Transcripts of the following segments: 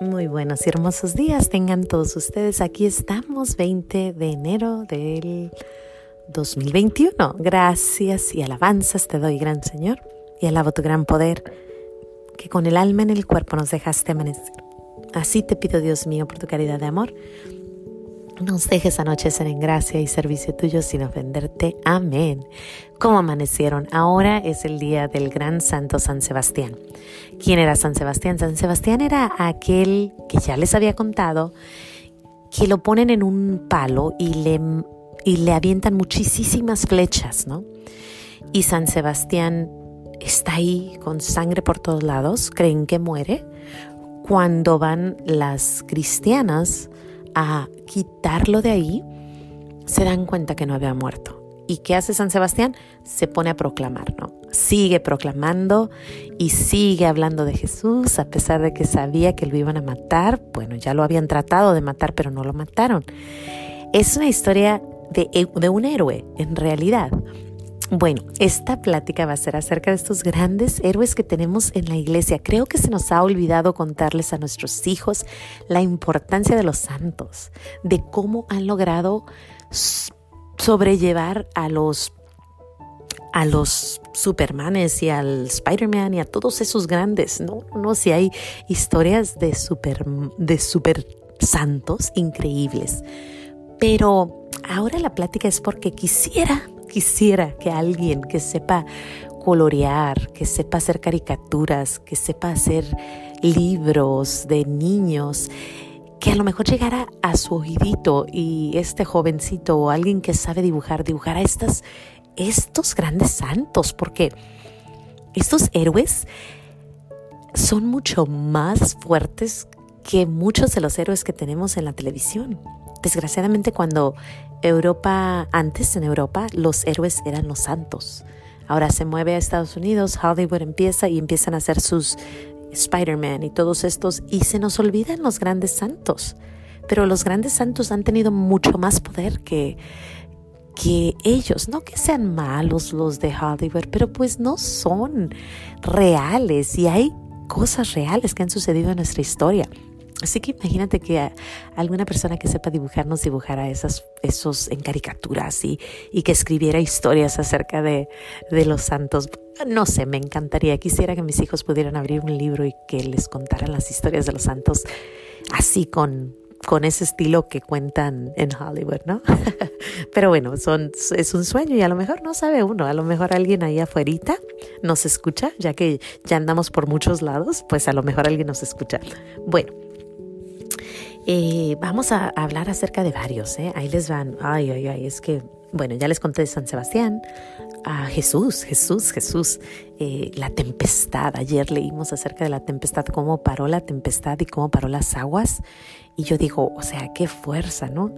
Muy buenos y hermosos días tengan todos ustedes. Aquí estamos, 20 de enero del 2021. Gracias y alabanzas te doy, gran Señor, y alabo tu gran poder, que con el alma en el cuerpo nos dejaste amanecer. Así te pido, Dios mío, por tu caridad de amor, nos dejes anochecer en gracia y servicio tuyo sin ofenderte. Amén. ¿Cómo amanecieron? Ahora es el día del gran santo San Sebastián. ¿Quién era San Sebastián? San Sebastián era aquel que ya les había contado, que lo ponen en un palo y le, y le avientan muchísimas flechas, ¿no? Y San Sebastián está ahí con sangre por todos lados, creen que muere. Cuando van las cristianas, a quitarlo de ahí, se dan cuenta que no había muerto. ¿Y qué hace San Sebastián? Se pone a proclamar, ¿no? Sigue proclamando y sigue hablando de Jesús a pesar de que sabía que lo iban a matar. Bueno, ya lo habían tratado de matar, pero no lo mataron. Es una historia de, de un héroe, en realidad. Bueno, esta plática va a ser acerca de estos grandes héroes que tenemos en la iglesia. Creo que se nos ha olvidado contarles a nuestros hijos la importancia de los santos, de cómo han logrado sobrellevar a los a los Supermanes y al Spider-Man y a todos esos grandes, ¿no? No, si hay historias de super, de super santos increíbles. Pero ahora la plática es porque quisiera quisiera que alguien que sepa colorear, que sepa hacer caricaturas, que sepa hacer libros de niños, que a lo mejor llegara a su oídito y este jovencito o alguien que sabe dibujar, dibujar a estas, estos grandes santos, porque estos héroes son mucho más fuertes que muchos de los héroes que tenemos en la televisión. Desgraciadamente cuando Europa, antes en Europa, los héroes eran los santos. Ahora se mueve a Estados Unidos, Hollywood empieza y empiezan a hacer sus Spider-Man y todos estos y se nos olvidan los grandes santos. Pero los grandes santos han tenido mucho más poder que, que ellos, no que sean malos los de Hollywood, pero pues no son reales y hay cosas reales que han sucedido en nuestra historia. Así que imagínate que alguna persona que sepa dibujar nos dibujara esas, esos en caricaturas y, y que escribiera historias acerca de, de, los santos. No sé, me encantaría. Quisiera que mis hijos pudieran abrir un libro y que les contaran las historias de los santos así con, con ese estilo que cuentan en Hollywood, ¿no? Pero bueno, son, es un sueño y a lo mejor no sabe uno, a lo mejor alguien ahí afuera nos escucha, ya que ya andamos por muchos lados, pues a lo mejor alguien nos escucha. Bueno, eh, vamos a hablar acerca de varios, ¿eh? Ahí les van. Ay, ay, ay, es que, bueno, ya les conté de San Sebastián, a Jesús, Jesús, Jesús, eh, la tempestad. Ayer leímos acerca de la tempestad, cómo paró la tempestad y cómo paró las aguas. Y yo digo, o sea, qué fuerza, ¿no?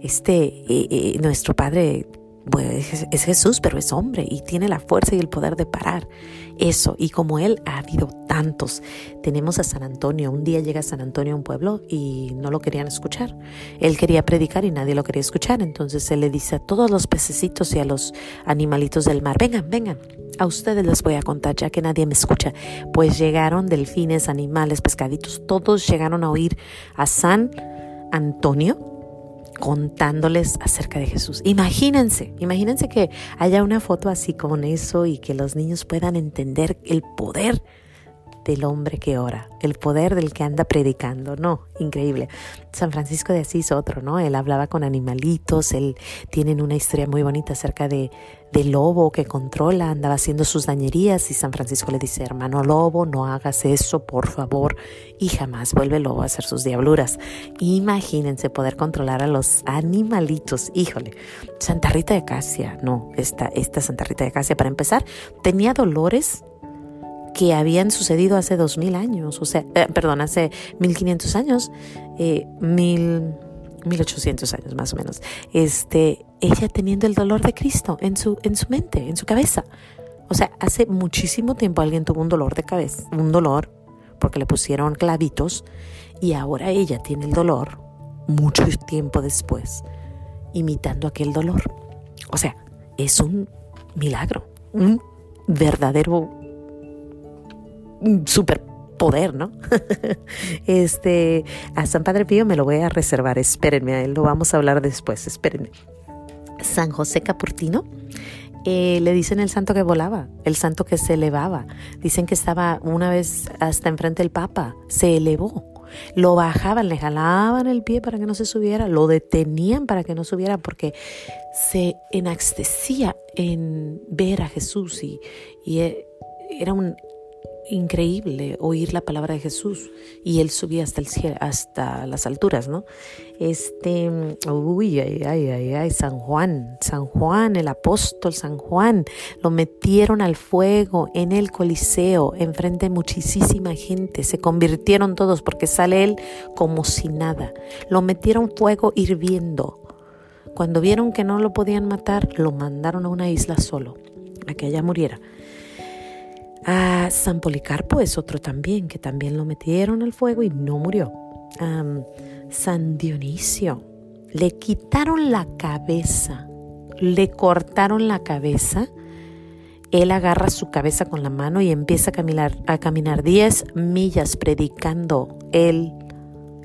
Este, eh, nuestro Padre es, Jesús, pero es hombre y tiene la fuerza y el poder de parar eso. Y como Él ha habido tantos. Tenemos a San Antonio. Un día llega San Antonio a un pueblo y no lo querían escuchar. Él quería predicar y nadie lo quería escuchar. Entonces Él le dice a todos los pececitos y a los animalitos del mar, vengan, vengan. A ustedes les voy a contar ya que nadie me escucha. Pues llegaron delfines, animales, pescaditos. Todos llegaron a oír a San Antonio contándoles acerca de Jesús. Imagínense, imagínense que haya una foto así con eso y que los niños puedan entender el poder del hombre que ora, el poder del que anda predicando, no, increíble. San Francisco de Asís otro, ¿no? Él hablaba con animalitos, él tiene una historia muy bonita acerca de del lobo que controla, andaba haciendo sus dañerías y San Francisco le dice, hermano lobo, no hagas eso, por favor, y jamás vuelve el lobo a hacer sus diabluras. Imagínense poder controlar a los animalitos, híjole. Santa Rita de Casia, no, esta, esta Santa Rita de Casia, para empezar, tenía dolores que habían sucedido hace dos mil años, o sea, eh, perdón, hace mil quinientos años, eh, mil, mil ochocientos años más o menos. Este, ella teniendo el dolor de Cristo en su, en su mente, en su cabeza. O sea, hace muchísimo tiempo alguien tuvo un dolor de cabeza, un dolor porque le pusieron clavitos y ahora ella tiene el dolor mucho tiempo después, imitando aquel dolor. O sea, es un milagro, un verdadero súper poder, ¿no? este, a San Padre Pío me lo voy a reservar, espérenme, a él lo vamos a hablar después, espérenme. San José Capurtino, eh, le dicen el santo que volaba, el santo que se elevaba. Dicen que estaba una vez hasta enfrente del Papa, se elevó. Lo bajaban, le jalaban el pie para que no se subiera, lo detenían para que no subiera porque se enactecía en ver a Jesús y, y eh, era un increíble oír la palabra de Jesús y él subía hasta el cielo, hasta las alturas, ¿no? Este, uy, ay, ay, ay, ay, San Juan, San Juan, el apóstol San Juan, lo metieron al fuego en el Coliseo, enfrente de muchísima gente, se convirtieron todos porque sale él como si nada, lo metieron fuego hirviendo. Cuando vieron que no lo podían matar, lo mandaron a una isla solo, a que ella muriera. A San Policarpo es otro también, que también lo metieron al fuego y no murió. San Dionisio, le quitaron la cabeza, le cortaron la cabeza. Él agarra su cabeza con la mano y empieza a caminar, a caminar 10 millas predicando el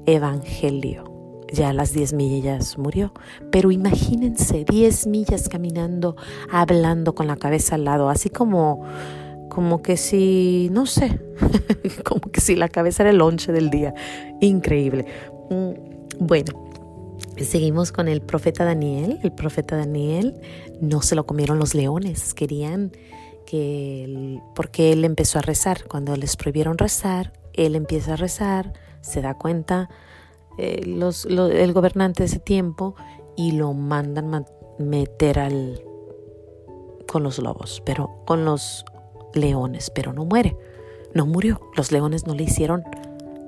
Evangelio. Ya a las 10 millas murió. Pero imagínense 10 millas caminando, hablando con la cabeza al lado, así como como que si, no sé, como que si la cabeza era el lonche del día. Increíble. Mm, bueno, seguimos con el profeta Daniel. El profeta Daniel no se lo comieron los leones, querían que, porque él empezó a rezar. Cuando les prohibieron rezar, él empieza a rezar, se da cuenta eh, los, el gobernante de ese tiempo y lo mandan meter al con los lobos, pero con los leones, pero no muere, no murió. Los leones no le hicieron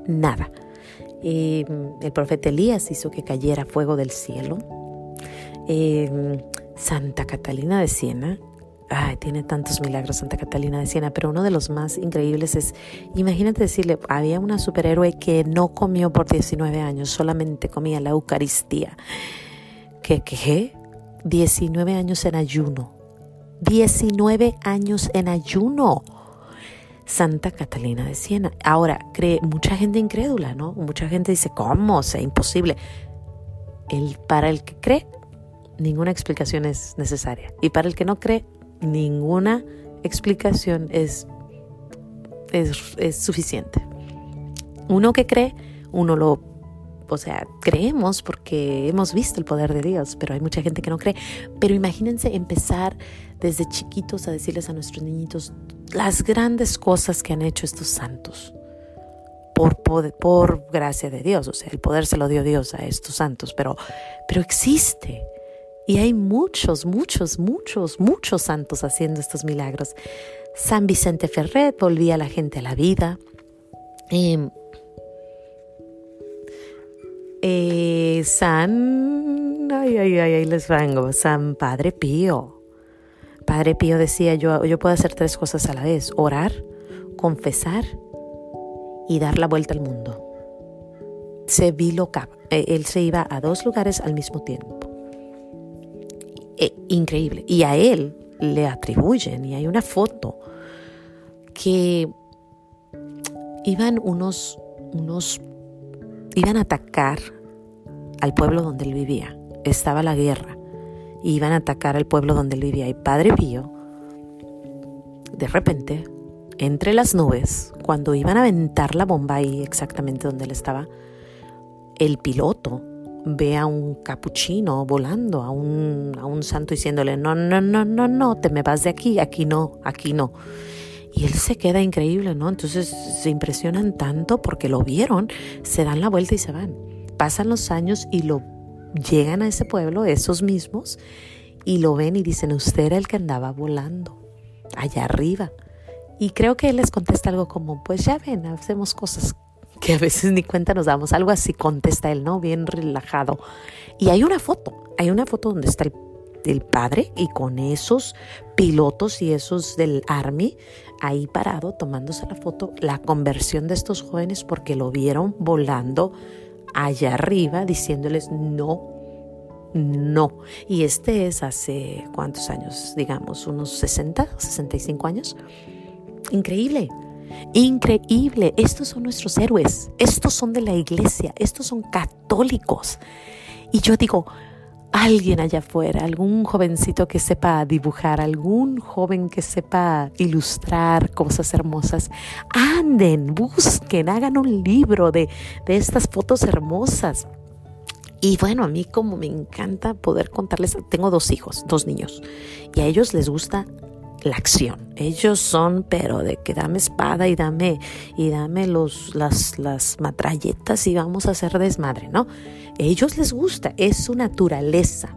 nada. Eh, el profeta Elías hizo que cayera fuego del cielo. Eh, Santa Catalina de Siena, ay, tiene tantos milagros Santa Catalina de Siena, pero uno de los más increíbles es, imagínate decirle, había una superhéroe que no comió por 19 años, solamente comía la Eucaristía. ¿Qué? ¿Qué? 19 años en ayuno 19 años en ayuno. Santa Catalina de Siena. Ahora, cree mucha gente incrédula, ¿no? Mucha gente dice, ¿cómo? Sea, imposible. El, para el que cree, ninguna explicación es necesaria. Y para el que no cree, ninguna explicación es, es, es suficiente. Uno que cree, uno lo o sea, creemos porque hemos visto el poder de Dios, pero hay mucha gente que no cree. Pero imagínense empezar desde chiquitos a decirles a nuestros niñitos las grandes cosas que han hecho estos santos. Por, por, gracia de Dios, o sea, el poder se lo dio Dios a estos santos, pero, pero existe. Y hay muchos, muchos, muchos, muchos santos haciendo estos milagros. San Vicente Ferret volvía a la gente a la vida. Eh, eh, San, ay, ay, ay, les vengo, San Padre Pío. Padre Pío decía, yo, yo puedo hacer tres cosas a la vez, orar, confesar y dar la vuelta al mundo. Se bilocaba, eh, él se iba a dos lugares al mismo tiempo. Eh, increíble. Y a él le atribuyen, y hay una foto, que iban unos, unos iban a atacar al pueblo donde él vivía. Estaba la guerra. Y iban a atacar al pueblo donde él vivía. Y Padre Pío, de repente, entre las nubes, cuando iban a aventar la bomba ahí exactamente donde él estaba, el piloto ve a un capuchino volando, a un, a un santo diciéndole, no, no, no, no, no, te me vas de aquí, aquí no, aquí no. Y él se queda increíble, ¿no? Entonces se impresionan tanto porque lo vieron, se dan la vuelta y se van. Pasan los años y lo llegan a ese pueblo, esos mismos, y lo ven y dicen, usted era el que andaba volando allá arriba. Y creo que él les contesta algo como, pues ya ven, hacemos cosas que a veces ni cuenta nos damos. Algo así contesta él, ¿no? Bien relajado. Y hay una foto, hay una foto donde está el, el padre y con esos pilotos y esos del Army ahí parado tomándose la foto, la conversión de estos jóvenes porque lo vieron volando allá arriba diciéndoles no, no. Y este es hace cuántos años, digamos, unos 60, 65 años. Increíble. Increíble, estos son nuestros héroes, estos son de la iglesia, estos son católicos. Y yo digo, alguien allá afuera, algún jovencito que sepa dibujar, algún joven que sepa ilustrar cosas hermosas, anden, busquen, hagan un libro de, de estas fotos hermosas. Y bueno, a mí como me encanta poder contarles, tengo dos hijos, dos niños, y a ellos les gusta la acción. Ellos son, pero de que dame espada y dame, y dame los, las, las matralletas y vamos a hacer desmadre, ¿no? Ellos les gusta, es su naturaleza.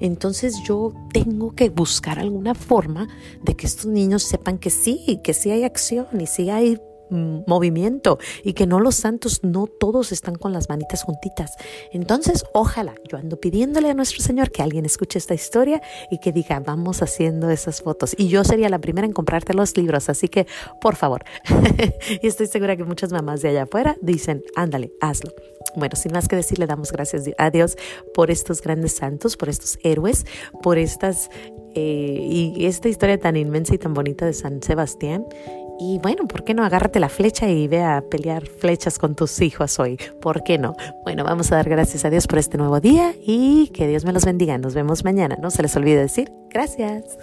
Entonces yo tengo que buscar alguna forma de que estos niños sepan que sí, que sí hay acción y sí hay movimiento y que no los santos no todos están con las manitas juntitas. Entonces, ojalá, yo ando pidiéndole a nuestro Señor que alguien escuche esta historia y que diga, vamos haciendo esas fotos. Y yo sería la primera en comprarte los libros, así que, por favor. y estoy segura que muchas mamás de allá afuera dicen, ándale, hazlo. Bueno, sin más que decir, le damos gracias a Dios por estos grandes santos, por estos héroes, por estas eh, y esta historia tan inmensa y tan bonita de San Sebastián y bueno, ¿por qué no agárrate la flecha y ve a pelear flechas con tus hijos hoy? ¿Por qué no? Bueno, vamos a dar gracias a Dios por este nuevo día y que Dios me los bendiga. Nos vemos mañana. No se les olvide decir gracias.